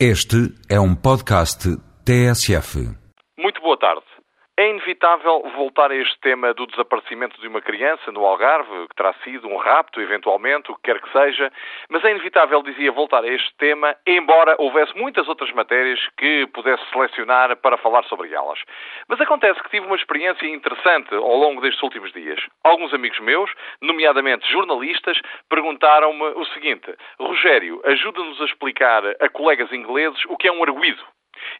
Este é um podcast TSF. Muito boa tarde. É inevitável voltar a este tema do desaparecimento de uma criança no Algarve, que terá sido um rapto, eventualmente, o que quer que seja, mas é inevitável, dizia, voltar a este tema, embora houvesse muitas outras matérias que pudesse selecionar para falar sobre elas. Mas acontece que tive uma experiência interessante ao longo destes últimos dias. Alguns amigos meus, nomeadamente jornalistas, perguntaram-me o seguinte: Rogério, ajuda-nos a explicar a colegas ingleses o que é um arguído.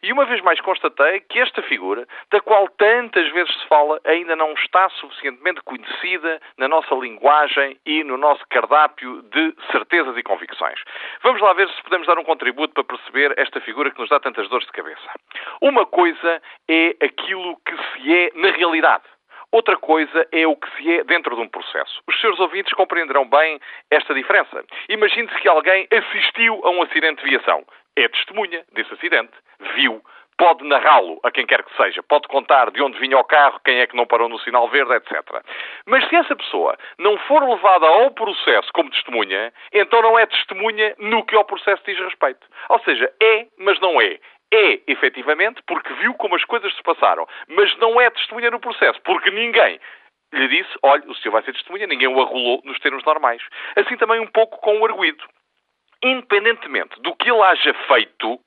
E uma vez mais constatei que esta figura, da qual tantas vezes se fala, ainda não está suficientemente conhecida na nossa linguagem e no nosso cardápio de certezas e convicções. Vamos lá ver se podemos dar um contributo para perceber esta figura que nos dá tantas dores de cabeça. Uma coisa é aquilo que se é na realidade. Outra coisa é o que se é dentro de um processo. Os seus ouvintes compreenderão bem esta diferença. Imagine-se que alguém assistiu a um acidente de viação. É testemunha desse acidente viu, pode narrá-lo a quem quer que seja, pode contar de onde vinha o carro, quem é que não parou no sinal verde, etc. Mas se essa pessoa não for levada ao processo como testemunha, então não é testemunha no que ao processo diz respeito. Ou seja, é, mas não é. É, efetivamente, porque viu como as coisas se passaram, mas não é testemunha no processo, porque ninguém lhe disse, olha, o senhor vai ser testemunha, ninguém o arrolou nos termos normais. Assim também um pouco com o arguído. Independentemente do que ele haja feito,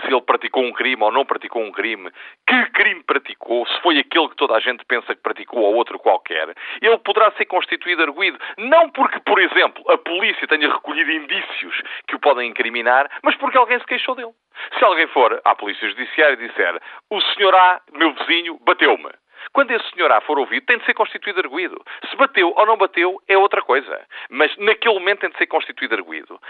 se ele praticou um crime ou não praticou um crime, que crime praticou, se foi aquele que toda a gente pensa que praticou ou outro qualquer, ele poderá ser constituído arguído. Não porque, por exemplo, a polícia tenha recolhido indícios que o podem incriminar, mas porque alguém se queixou dele. Se alguém for à Polícia Judiciária e disser o senhor A, meu vizinho, bateu-me. Quando esse senhor A for ouvido, tem de ser constituído arguído. Se bateu ou não bateu, é outra coisa. Mas naquele momento tem de ser constituído arguído.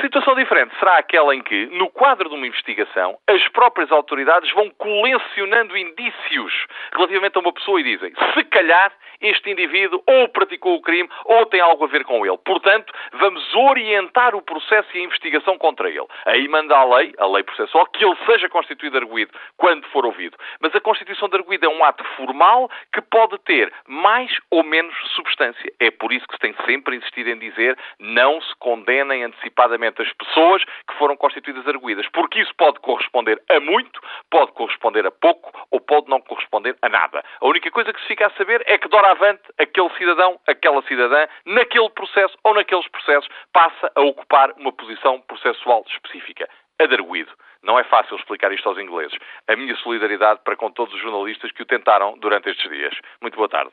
Situação diferente será aquela em que, no quadro de uma investigação, as próprias autoridades vão colecionando indícios relativamente a uma pessoa e dizem se calhar este indivíduo ou praticou o crime ou tem algo a ver com ele. Portanto, vamos orientar o processo e a investigação contra ele. Aí manda a lei, a lei processual, que ele seja constituído arguído quando for ouvido. Mas a constituição de arguído é um ato formal que pode ter mais ou menos substância. É por isso que se tem sempre insistido em dizer não se condenem antecipadamente as pessoas que foram constituídas arguídas, porque isso pode corresponder a muito, pode corresponder a pouco ou pode não corresponder a nada. A única coisa que se fica a saber é que doravante aquele cidadão, aquela cidadã, naquele processo ou naqueles processos, passa a ocupar uma posição processual específica. A de arguído. Não é fácil explicar isto aos ingleses. A minha solidariedade para com todos os jornalistas que o tentaram durante estes dias. Muito boa tarde.